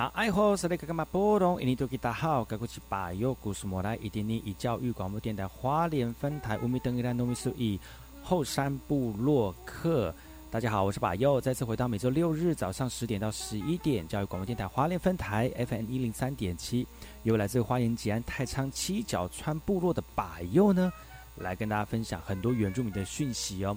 那爱好是那个干嘛波动？印尼多吉大好，该过去把右故事莫来，一点点以教育广播电台花莲分台乌米登一兰农民数以后山部落客。大家好，我是把右，再次回到每周六日早上十点到十一点，教育广播电台花莲分台 FM 一零三点七，由来自花莲吉安太仓七角川部落的把右呢，来跟大家分享很多原住民的讯息哦。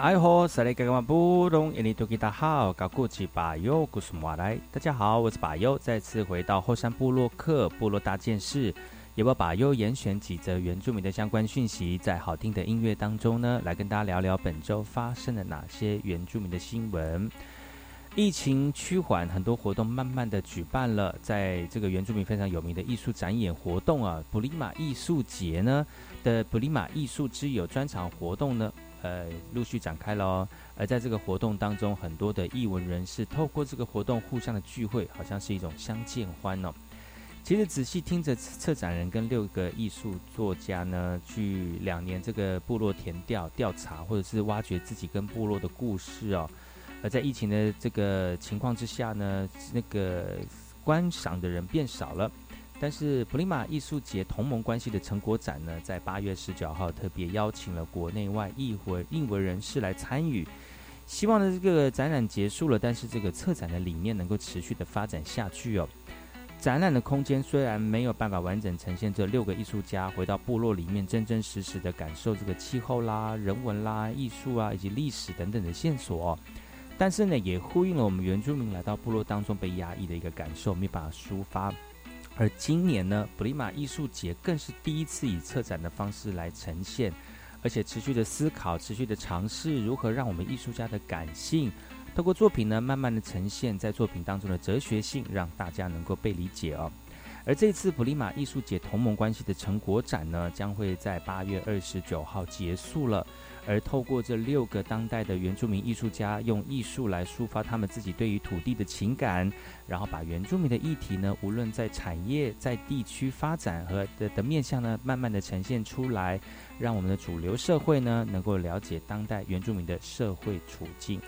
哎吼，塞雷格格马布隆，印尼多吉达好，高古吉巴尤古苏马来。大家好，我是巴尤，再次回到后山部落克部落大件事，也把巴尤严选几则原住民的相关讯息，在好听的音乐当中呢，来跟大家聊聊本周发生了哪些原住民的新闻。疫情趋缓，很多活动慢慢的举办了，在这个原住民非常有名的艺术展演活动啊，布里马艺术节呢的布里马艺术之友专场活动呢。呃，陆续展开了。而在这个活动当中，很多的艺文人士透过这个活动互相的聚会，好像是一种相见欢哦。其实仔细听着策展人跟六个艺术作家呢，去两年这个部落填调调查，或者是挖掘自己跟部落的故事哦。而在疫情的这个情况之下呢，那个观赏的人变少了。但是普利马艺术节同盟关系的成果展呢，在八月十九号特别邀请了国内外艺文艺文人士来参与，希望呢这个展览结束了，但是这个策展的理念能够持续的发展下去哦。展览的空间虽然没有办法完整呈现这六个艺术家回到部落里面真真实实的感受这个气候啦、人文啦、艺术啊以及历史等等的线索，但是呢也呼应了我们原住民来到部落当中被压抑的一个感受，没办法抒发。而今年呢，布里马艺术节更是第一次以策展的方式来呈现，而且持续的思考、持续的尝试，如何让我们艺术家的感性，透过作品呢，慢慢的呈现在作品当中的哲学性，让大家能够被理解哦。而这次普利马艺术节同盟关系的成果展呢，将会在八月二十九号结束了。而透过这六个当代的原住民艺术家，用艺术来抒发他们自己对于土地的情感，然后把原住民的议题呢，无论在产业、在地区发展和的的面向呢，慢慢的呈现出来，让我们的主流社会呢，能够了解当代原住民的社会处境。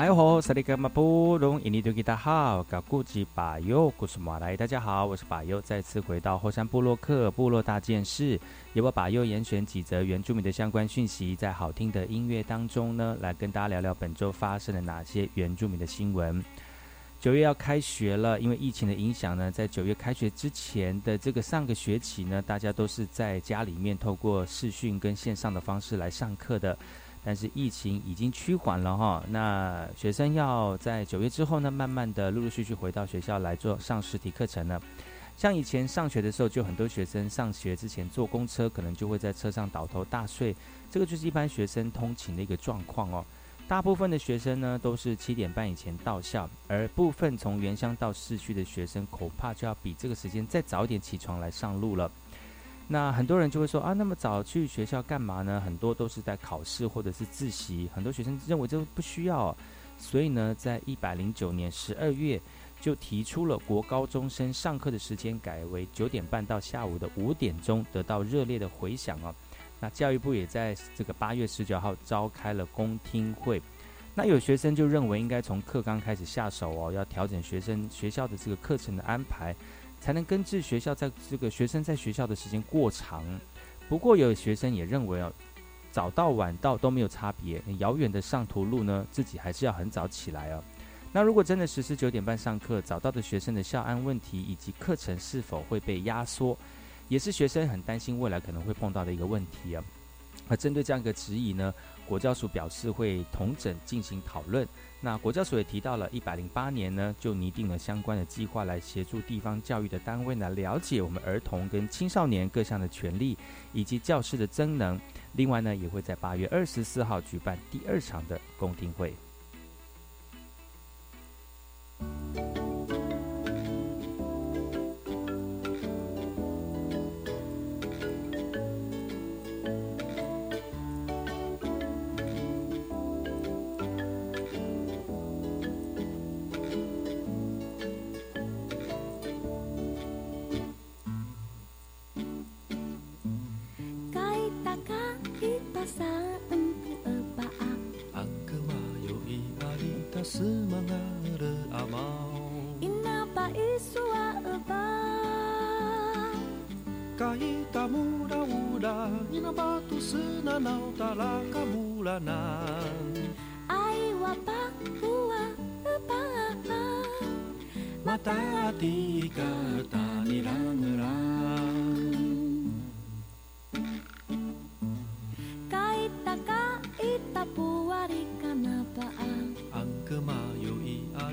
哎吼，萨利格马布隆，印尼多吉达好，噶古吉巴尤，古苏马来，大家好，我是巴尤，再次回到后山部落克部落大件事，由我巴尤严选几则原住民的相关讯息，在好听的音乐当中呢，来跟大家聊聊本周发生了哪些原住民的新闻。九月要开学了，因为疫情的影响呢，在九月开学之前的这个上个学期呢，大家都是在家里面透过视讯跟线上的方式来上课的。但是疫情已经趋缓了哈，那学生要在九月之后呢，慢慢的陆陆续续回到学校来做上实体课程了。像以前上学的时候，就很多学生上学之前坐公车，可能就会在车上倒头大睡，这个就是一般学生通勤的一个状况哦。大部分的学生呢，都是七点半以前到校，而部分从原乡到市区的学生，恐怕就要比这个时间再早一点起床来上路了。那很多人就会说啊，那么早去学校干嘛呢？很多都是在考试或者是自习。很多学生认为这不需要，所以呢，在一百零九年十二月就提出了国高中生上课的时间改为九点半到下午的五点钟，得到热烈的回响哦。那教育部也在这个八月十九号召开了公听会。那有学生就认为应该从课纲开始下手哦，要调整学生学校的这个课程的安排。才能根治学校在这个学生在学校的时间过长。不过有学生也认为哦，早到晚到都没有差别。很遥远的上图路呢，自己还是要很早起来哦。那如果真的实施九点半上课，早到的学生的校安问题以及课程是否会被压缩，也是学生很担心未来可能会碰到的一个问题啊。而针对这样一个质疑呢，国教署表示会同整进行讨论。那国教署也提到了，一百零八年呢，就拟定了相关的计划，来协助地方教育的单位呢，了解我们儿童跟青少年各项的权利，以及教师的增能。另外呢，也会在八月二十四号举办第二场的公听会。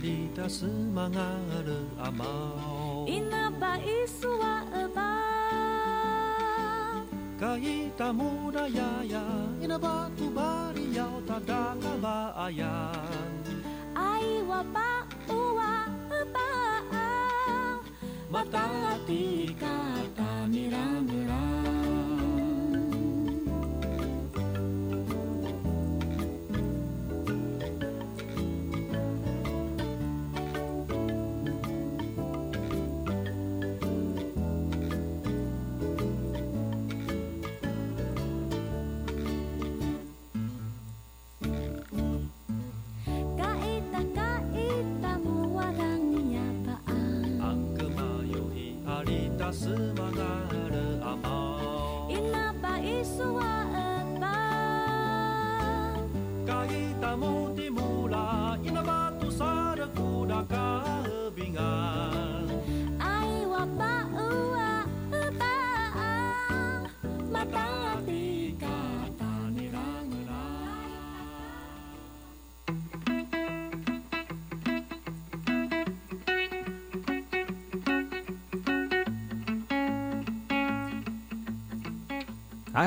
里达斯玛阿勒阿猫，伊那巴伊苏瓦尔巴，嘎伊达木达呀呀，伊那巴图巴里要达达嘎巴阿呀，阿伊瓦巴乌瓦尔巴，马达阿迪嘎达尼拉。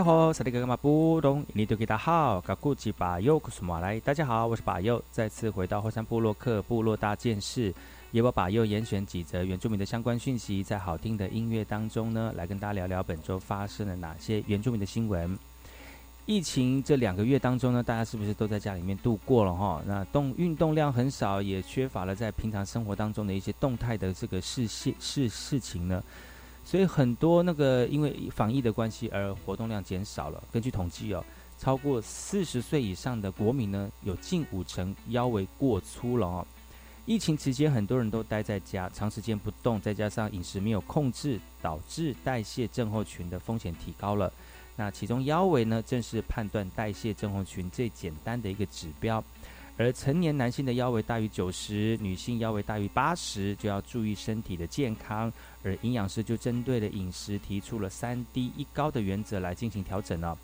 哎吼，萨利格格马布隆，印尼多吉达好，嘎古吉巴尤库苏马来，大家好，我是巴尤，再次回到后山部落克部落大件事，也我巴尤严选几则原住民的相关讯息，在好听的音乐当中呢，来跟大家聊聊本周发生了哪些原住民的新闻。疫情这两个月当中呢，大家是不是都在家里面度过了哈？那动运动量很少，也缺乏了在平常生活当中的一些动态的这个事事事情呢？所以很多那个因为防疫的关系而活动量减少了。根据统计哦，超过四十岁以上的国民呢，有近五成腰围过粗了哦。疫情期间，很多人都待在家，长时间不动，再加上饮食没有控制，导致代谢症候群的风险提高了。那其中腰围呢，正是判断代谢症候群最简单的一个指标。而成年男性的腰围大于九十，女性腰围大于八十，就要注意身体的健康。而营养师就针对了饮食提出了三低一高的原则来进行调整了。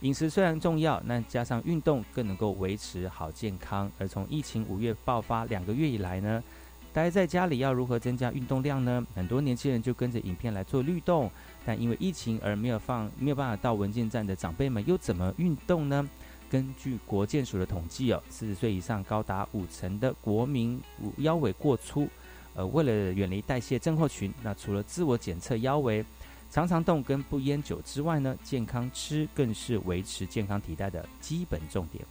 饮食虽然重要，那加上运动更能够维持好健康。而从疫情五月爆发两个月以来呢，待在家里要如何增加运动量呢？很多年轻人就跟着影片来做律动，但因为疫情而没有放没有办法到文件站的长辈们又怎么运动呢？根据国健署的统计哦，四十岁以上高达五成的国民腰围过粗。呃，为了远离代谢症候群，那除了自我检测腰围、常常动跟不烟酒之外呢，健康吃更是维持健康体态的基本重点。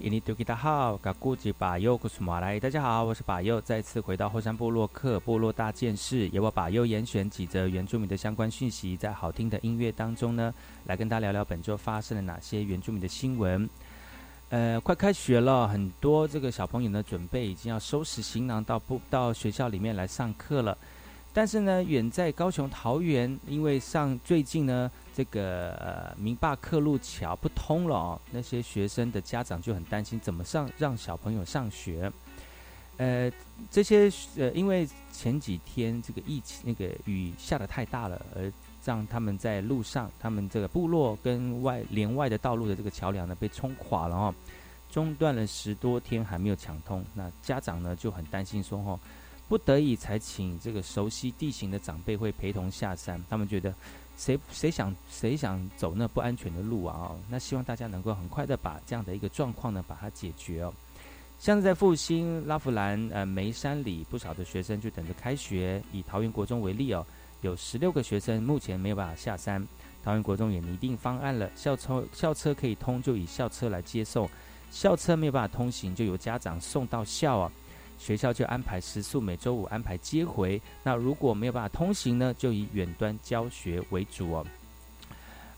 印尼大，噶马来，大家好，我是巴尤，再次回到后山部落客部落大件事，由我巴优严选几则原住民的相关讯息，在好听的音乐当中呢，来跟大家聊聊本周发生了哪些原住民的新闻。呃，快开学了，很多这个小朋友呢，准备已经要收拾行囊到不到学校里面来上课了。但是呢，远在高雄桃园，因为上最近呢，这个呃明霸客路桥不通了哦，那些学生的家长就很担心，怎么上让小朋友上学？呃，这些呃，因为前几天这个疫情，那个雨下的太大了，而让他们在路上，他们这个部落跟外连外的道路的这个桥梁呢被冲垮了哦，中断了十多天还没有抢通，那家长呢就很担心说哦。不得已才请这个熟悉地形的长辈会陪同下山，他们觉得谁谁想谁想走那不安全的路啊？哦，那希望大家能够很快的把这样的一个状况呢把它解决哦。像是在复兴拉弗兰呃梅山里，不少的学生就等着开学。以桃园国中为例哦，有十六个学生目前没有办法下山。桃园国中也拟定方案了，校车校车可以通就以校车来接送，校车没有办法通行就由家长送到校啊。学校就安排食宿，每周五安排接回。那如果没有办法通行呢，就以远端教学为主哦。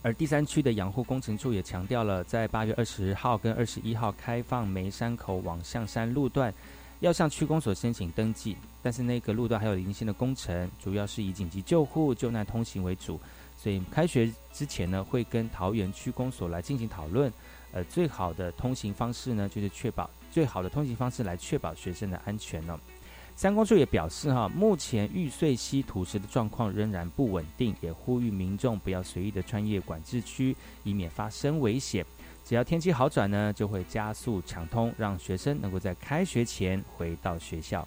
而第三区的养护工程处也强调了，在八月二十号跟二十一号开放梅山口往象山路段，要向区公所申请登记。但是那个路段还有零星的工程，主要是以紧急救护、救难通行为主，所以开学之前呢，会跟桃园区公所来进行讨论。呃，最好的通行方式呢，就是确保。最好的通行方式来确保学生的安全呢。三公处也表示，哈，目前玉碎溪土石的状况仍然不稳定，也呼吁民众不要随意的穿越管制区，以免发生危险。只要天气好转呢，就会加速抢通，让学生能够在开学前回到学校。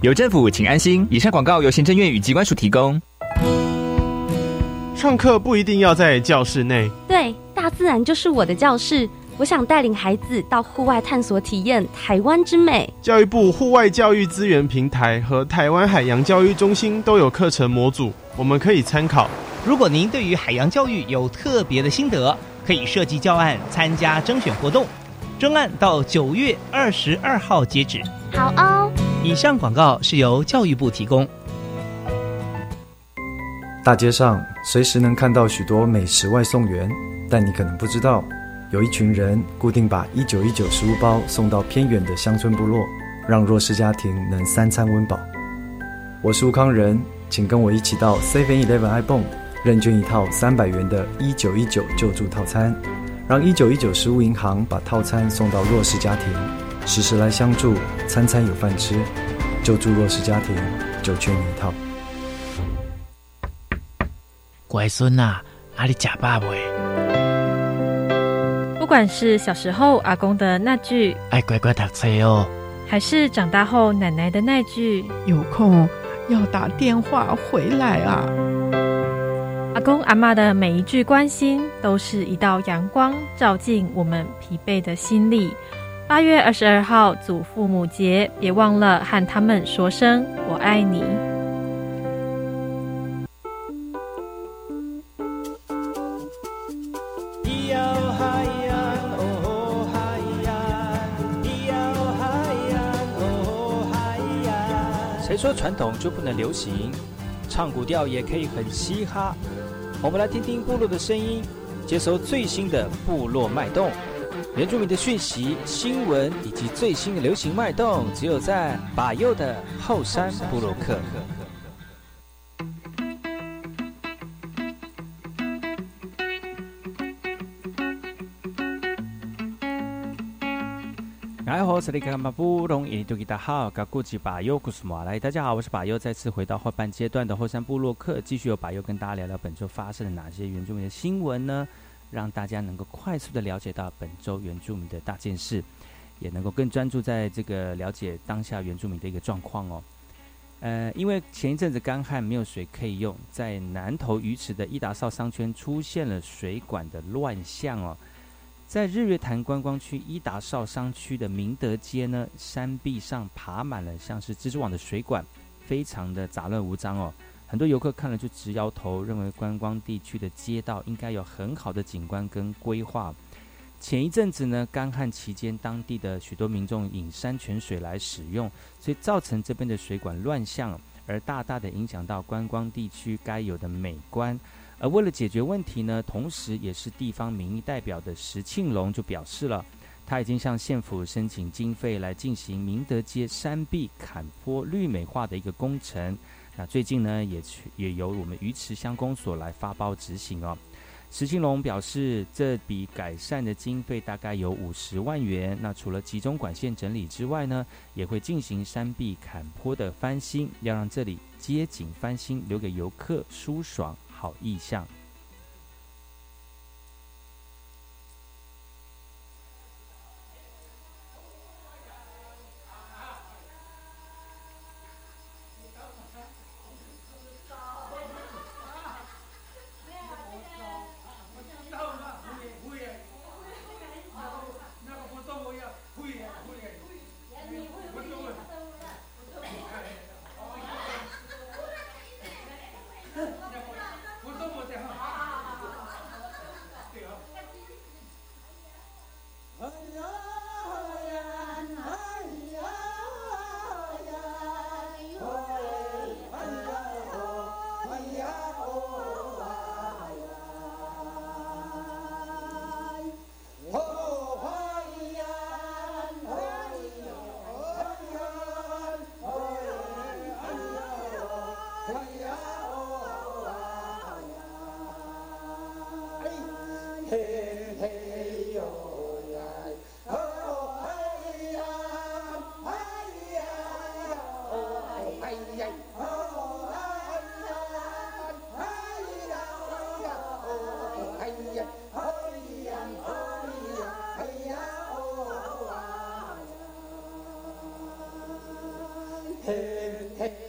有政府，请安心。以上广告由行政院与机关署提供。上课不一定要在教室内，对，大自然就是我的教室。我想带领孩子到户外探索，体验台湾之美。教育部户外教育资源平台和台湾海洋教育中心都有课程模组，我们可以参考。如果您对于海洋教育有特别的心得，可以设计教案参加征选活动。征案到九月二十二号截止。好哦。以上广告是由教育部提供。大街上随时能看到许多美食外送员，但你可能不知道，有一群人固定把一九一九食物包送到偏远的乡村部落，让弱势家庭能三餐温饱。我是吴康仁，请跟我一起到 Seven Eleven iPhone 认捐一套三百元的一九一九救助套餐，让一九一九食物银行把套餐送到弱势家庭，时时来相助，餐餐有饭吃，救助弱势家庭就缺你一套。乖孙呐，阿里假爸未？不管是小时候阿公的那句“爱乖乖读书哦”，还是长大后奶奶的那句“有空要打电话回来啊”，阿公阿妈的每一句关心，都是一道阳光，照进我们疲惫的心里。八月二十二号祖父母节，别忘了和他们说声“我爱你”。谁说传统就不能流行，唱古调也可以很嘻哈。我们来听听部落的声音，接收最新的部落脉动、原住民的讯息、新闻以及最新的流行脉动，只有在把右的后山布洛克。大家好，噶古吉巴尤古斯马来，大家好，我是巴尤，再次回到后半阶段的后山部落客，继续由巴尤跟大家聊聊本周发生了哪些原住民的新闻呢？让大家能够快速的了解到本周原住民的大件事，也能够更专注在这个了解当下原住民的一个状况哦。呃，因为前一阵子干旱没有水可以用，在南投鱼池的伊达少商圈出现了水管的乱象哦。在日月潭观光区伊达少商区的明德街呢，山壁上爬满了像是蜘蛛网的水管，非常的杂乱无章哦。很多游客看了就直摇头，认为观光地区的街道应该有很好的景观跟规划。前一阵子呢，干旱期间，当地的许多民众引山泉水来使用，所以造成这边的水管乱象，而大大的影响到观光地区该有的美观。而为了解决问题呢，同时也是地方民意代表的石庆龙就表示了，他已经向县府申请经费来进行明德街山壁坎坡绿美化的一个工程。那最近呢，也去也由我们鱼池乡公所来发包执行哦。石庆龙表示，这笔改善的经费大概有五十万元。那除了集中管线整理之外呢，也会进行山壁坎坡的翻新，要让这里街景翻新，留给游客舒爽。好意象。你好，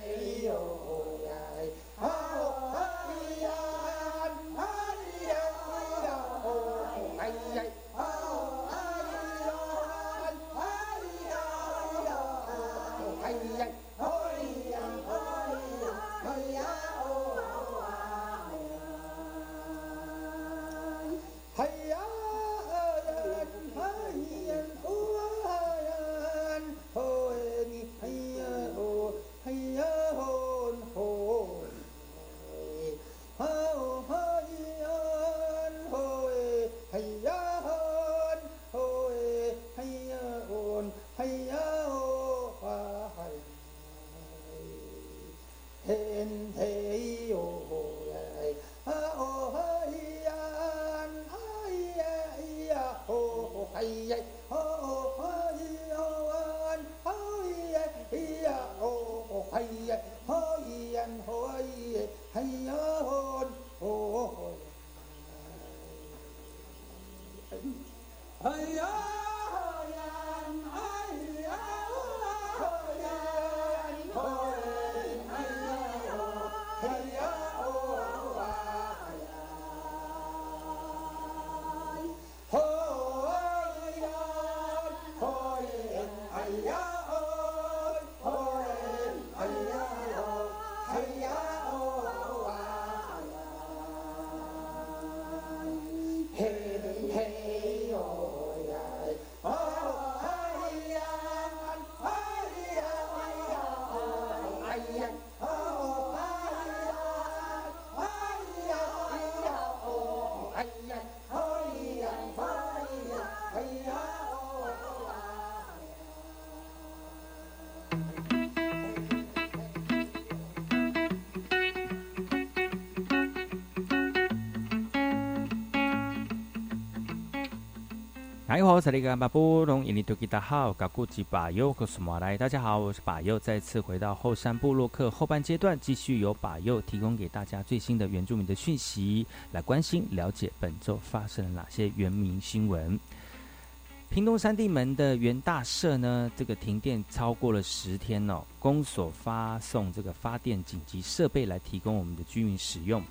这里是巴布隆印尼多吉达号，嘎古吉巴尤克苏马来。大家好，我是巴尤，再次回到后山部落客后半阶段，继续由巴尤提供给大家最新的原住民的讯息，来关心了解本周发生了哪些原民新闻。屏东三地门的原大社呢，这个停电超过了十天哦，公所发送这个发电紧急设备来提供我们的居民使用。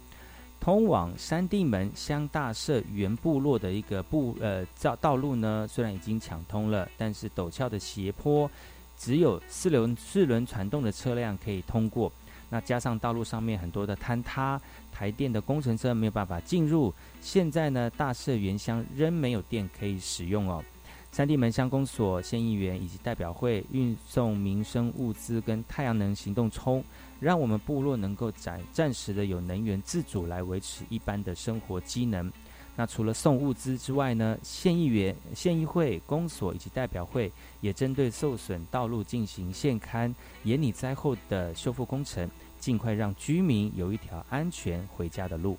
通往山地门乡大社原部落的一个部呃道道路呢，虽然已经抢通了，但是陡峭的斜坡，只有四轮四轮传动的车辆可以通过。那加上道路上面很多的坍塌，台电的工程车没有办法进入。现在呢，大社原乡仍没有电可以使用哦。三地门乡公所县议员以及代表会运送民生物资跟太阳能行动充。让我们部落能够暂暂时的有能源自主来维持一般的生活机能。那除了送物资之外呢，县议员、县议会、公所以及代表会也针对受损道路进行现勘、严拟灾后的修复工程，尽快让居民有一条安全回家的路。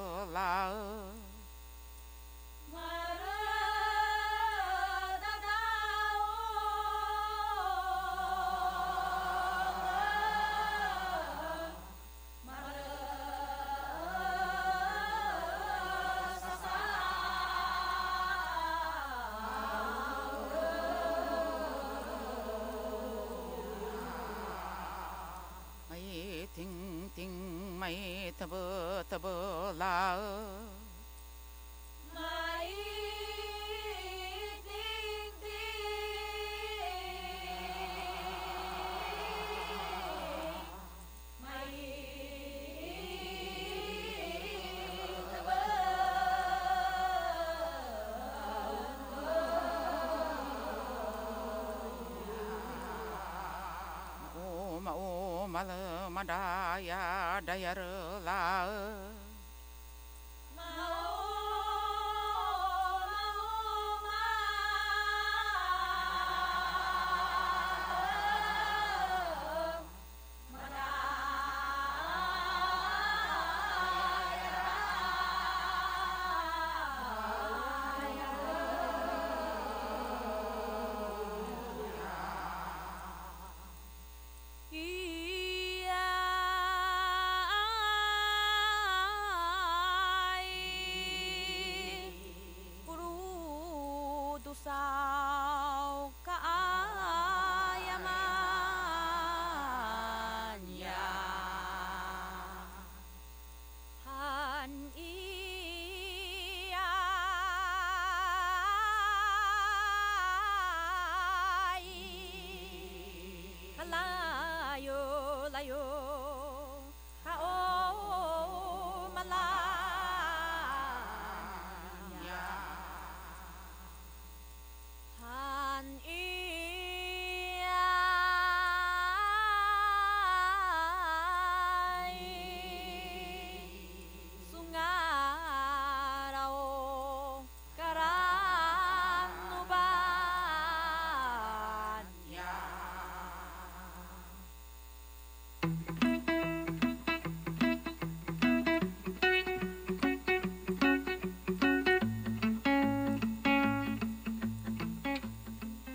malam daya Madaya Dayarla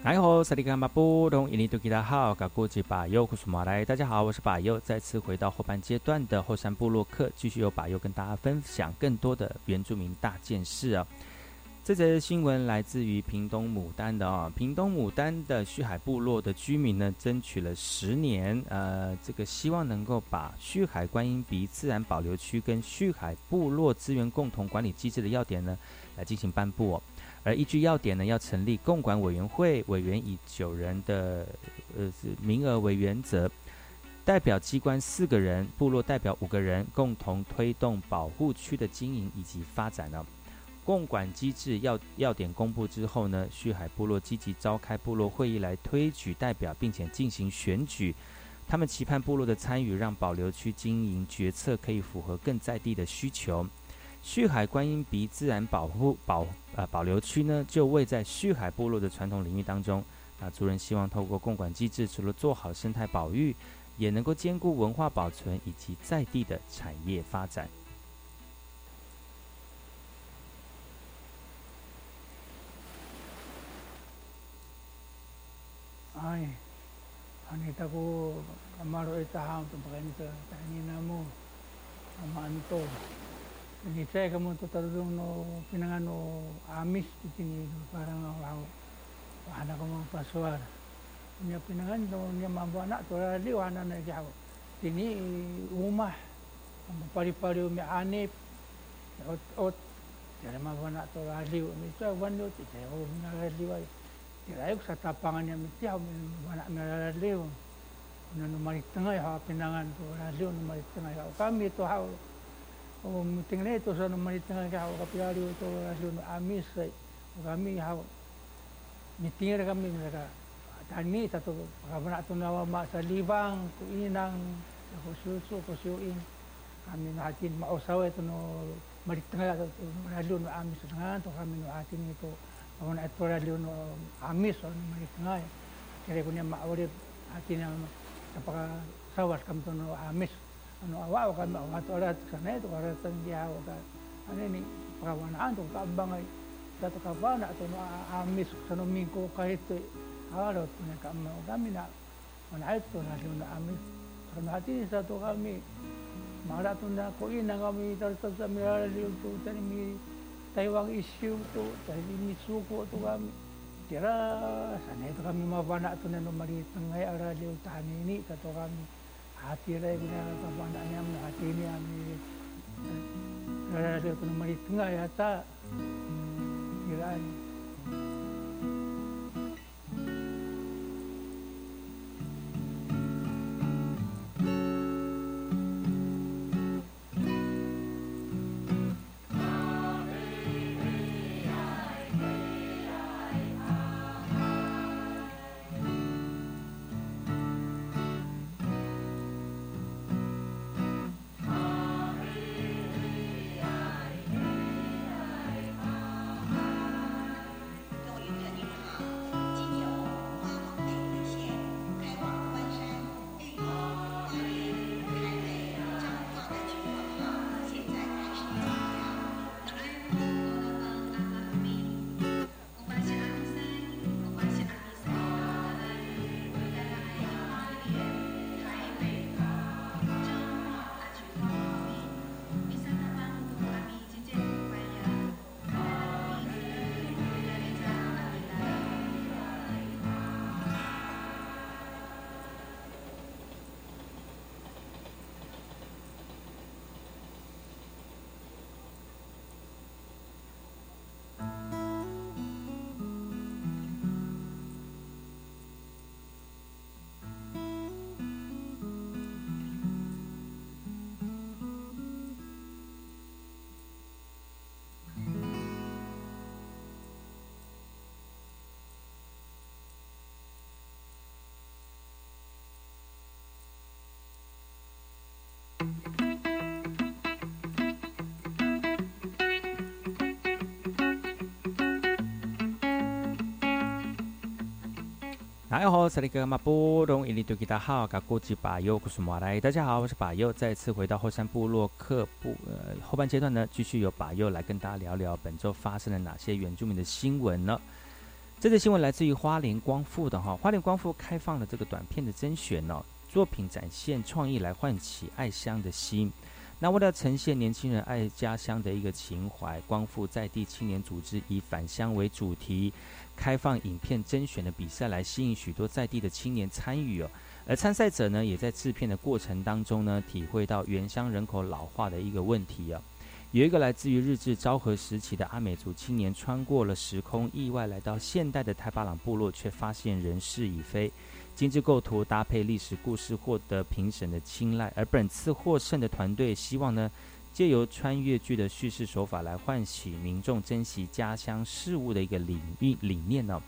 哎吼，萨利卡马布隆伊尼图吉达好，嘎古吉巴尤库苏马来，大家好，我是巴尤，再次回到后半阶段的后山部落客，继续由巴尤跟大家分享更多的原住民大件事啊。这则新闻来自于屏东牡丹的啊，屏东牡丹的旭海部落的居民呢，争取了十年，呃，这个希望能够把旭海观音鼻自然保留区跟旭海部落资源共同管理机制的要点呢，来进行颁布、哦。而依据要点呢，要成立共管委员会，委员以九人的呃名额为原则，代表机关四个人，部落代表五个人，共同推动保护区的经营以及发展呢。共管机制要要点公布之后呢，旭海部落积极召开部落会议来推举代表，并且进行选举。他们期盼部落的参与，让保留区经营决策可以符合更在地的需求。旭海观音鼻自然保护保呃保留区呢，就位在旭海部落的传统领域当中。啊，族人希望透过共管机制，除了做好生态保育，也能够兼顾文化保存以及在地的产业发展。Ai, ani taku amaro e taha tu pakani ta tani namu ama Nanti saya kamu to tarudong no pinangan no amis di sini, barang langau. wahana kamu pasuar. Nya pinangan no nya mampu anak tu radi wahana nak jauh sini rumah pari-pari umi anip ot ot jadi mampu anak tu radi umi to wando ti jawo na radi wai. Tirayo sa tapangan yang mesti ako anak na radi. Nanu tengah ya, pinangan tu, radi nanu tengah ya. kami tu ha um, tingnan ito sa nung manit nga kao kapilari ito rasun amis right kami haw nitingira kami mereka. Tani tato pagkabana ito na wama sa libang kuinang kusyuso kusyuin kami na atin mausaw ito no manit nga ito rasun amis nga to kami no atin ito Pagkabana ito rasun amis o manit nga kaya ko niya maulip atin ang napakasawas kami ito no amis. ano awa o kan mangatorat kanay to karatan diya o ka ane ni pakawanaan to ka abangai kato kawana to no amis kanuming ko kahit to harot na kamo kami na manait to na ni na amis kanahati ni sa to kami maraton na ko ina kami tarsa sa mirala liyo to tani mi Taiwan isi u tu tani mi suko tu kami tira sanay to kami mabana to na no ma ri ta ngai aral liyo tani ni ka to kami hati rengga apa anaknya hati ini kami eh, eh, dari penemuan itu tengah ya tak? Kiraan 大家好，这里是马波隆伊利多吉达好，嘎古吉巴尤古苏马来。大家好，我是巴尤，再次回到后山部落客部呃后半阶段呢，继续由巴尤来跟大家聊聊本周发生了哪些原住民的新闻呢？这则新闻来自于花莲光复的哈，花莲光复开放了这个短片的甄选呢，作品展现创意来唤起爱乡的心。那为了呈现年轻人爱家乡的一个情怀，光复在地青年组织以返乡为主题，开放影片甄选的比赛，来吸引许多在地的青年参与哦。而参赛者呢，也在制片的过程当中呢，体会到原乡人口老化的一个问题啊。有一个来自于日治昭和时期的阿美族青年，穿过了时空，意外来到现代的泰巴朗部落，却发现人事已非。精致构图搭配历史故事，获得评审的青睐。而本次获胜的团队希望呢，借由穿越剧的叙事手法来唤起民众珍惜家乡事物的一个理理理念呢。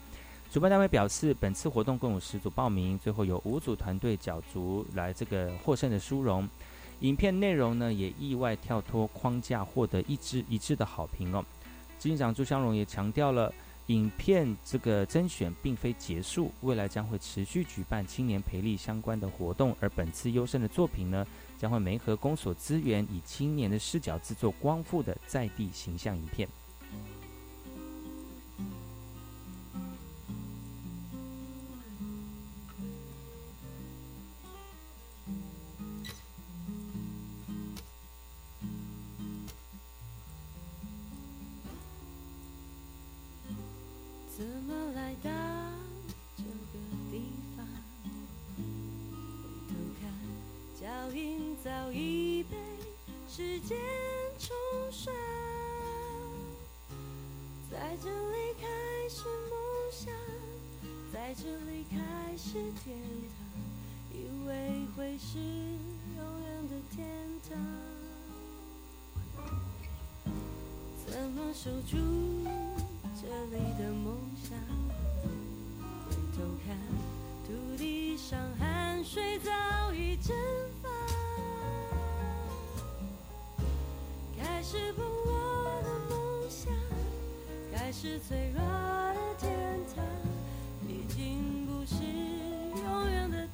主办单位表示，本次活动共有十组报名，最后有五组团队角逐来这个获胜的殊荣。影片内容呢，也意外跳脱框架，获得一致一致的好评哦。执行长朱香荣也强调了。影片这个甄选并非结束，未来将会持续举办青年培力相关的活动。而本次优胜的作品呢，将会媒合公所资源，以青年的视角制作光复的在地形象影片。来到这个地方？回头看，脚印早已被时间冲刷。在这里开始梦想，在这里开始天堂，以为会是永远的天堂。怎么守住？这里的梦想，回头看，土地上汗水早已蒸发，开始崩落的梦想，开始脆弱的天堂，已经不是永远的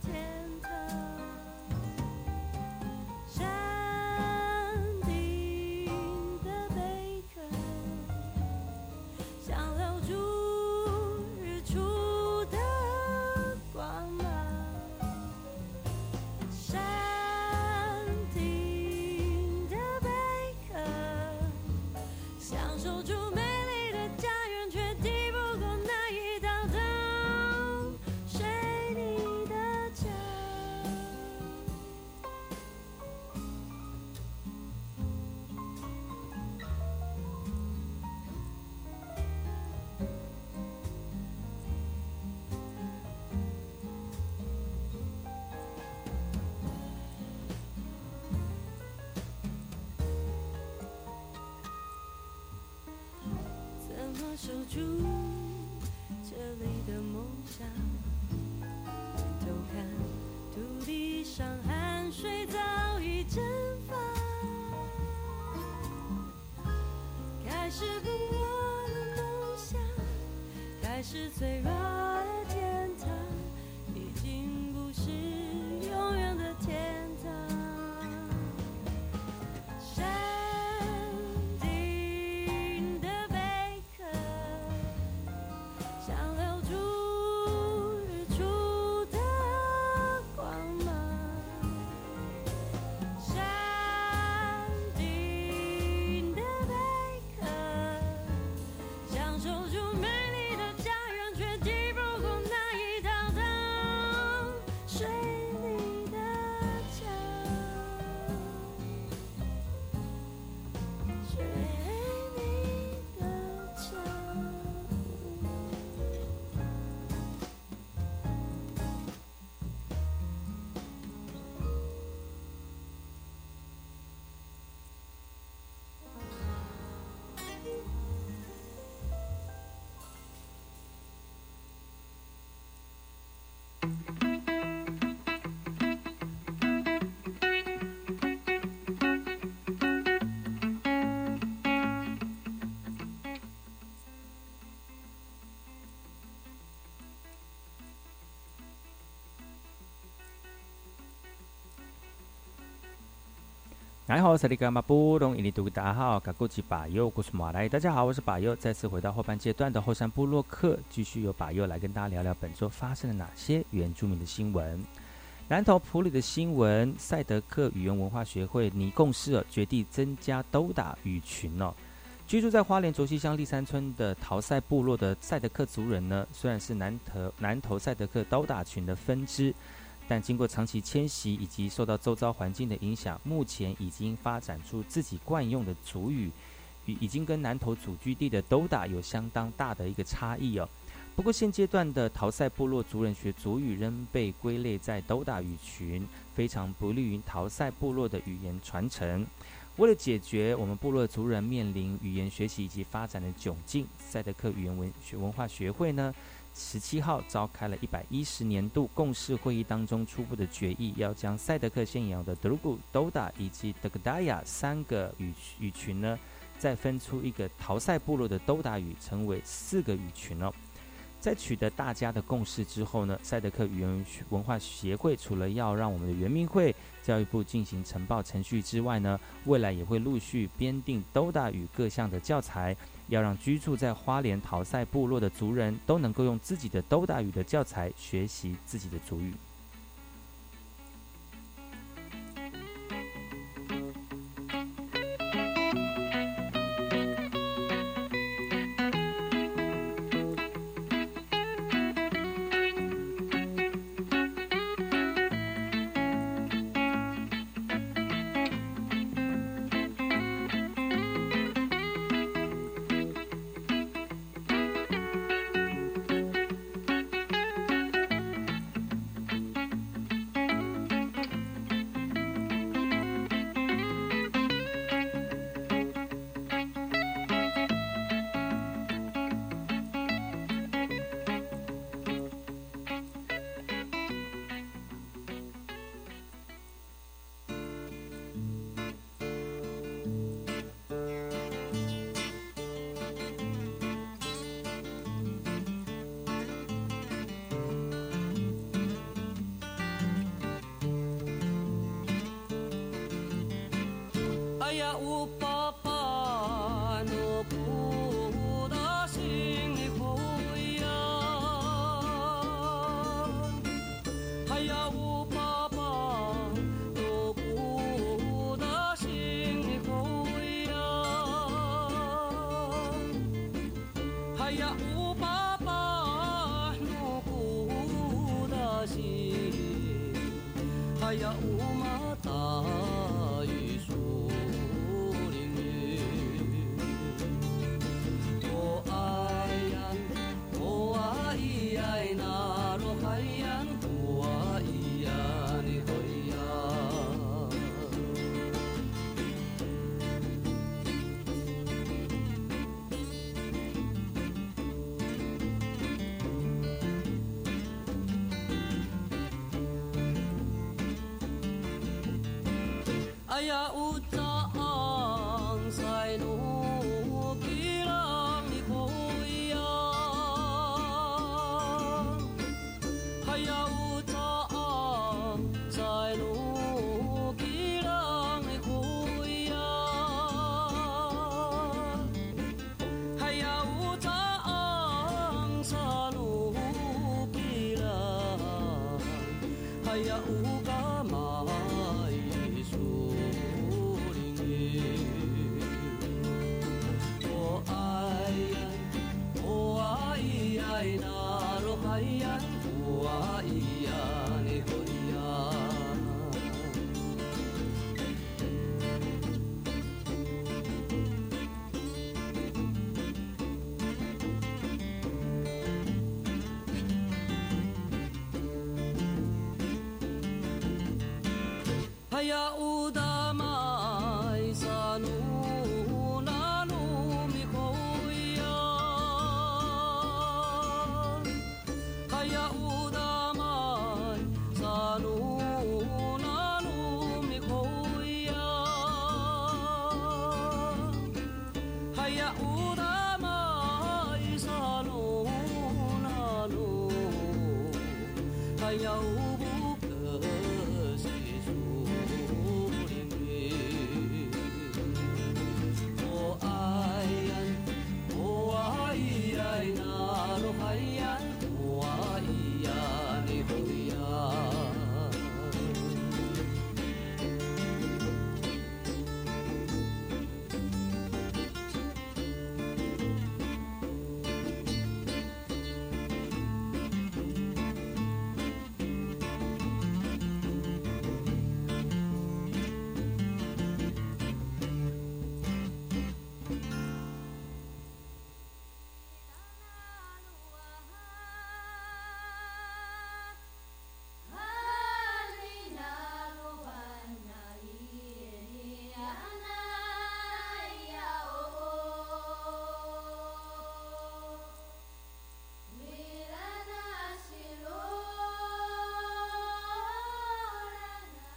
守住这里的梦想。回头看，土地上汗水早已蒸发，开始不我的梦想，开始脆弱你好，萨利格马布隆伊尼杜大家好，嘎古吉巴尤古苏马来，大家好，我是巴尤，再次回到后半阶段的后山部落客，继续由巴尤来跟大家聊聊本周发生了哪些原住民的新闻。南投普里的新闻，赛德克语言文化学会拟共识，决定增加斗打语群哦。居住在花莲卓溪乡立山村的陶赛部落的赛德克族人呢，虽然是南投南投赛德克斗打群的分支。但经过长期迁徙以及受到周遭环境的影响，目前已经发展出自己惯用的族语，与已经跟南投祖居地的斗打有相当大的一个差异哦。不过现阶段的陶赛部落族人学族语仍被归类在斗打语群，非常不利于陶赛部落的语言传承。为了解决我们部落族人面临语言学习以及发展的窘境，赛德克语言文学文化学会呢。十七号召开了一百一十年度共识会议当中初步的决议，要将赛德克现有的德鲁古、都达以及德格达雅三个语语群呢，再分出一个陶赛部落的都达语，成为四个语群哦。在取得大家的共识之后呢，赛德克语言文化协会除了要让我们的原民会、教育部进行呈报程序之外呢，未来也会陆续编定斗达语各项的教材。要让居住在花莲陶赛部落的族人都能够用自己的都达语的教材学习自己的族语。ya u cha ang sai nu ki la mi ko ya ha ya u cha ang sai nu ki la mi ko ya ha ya u cha ang sa nu ki la ha ya u ya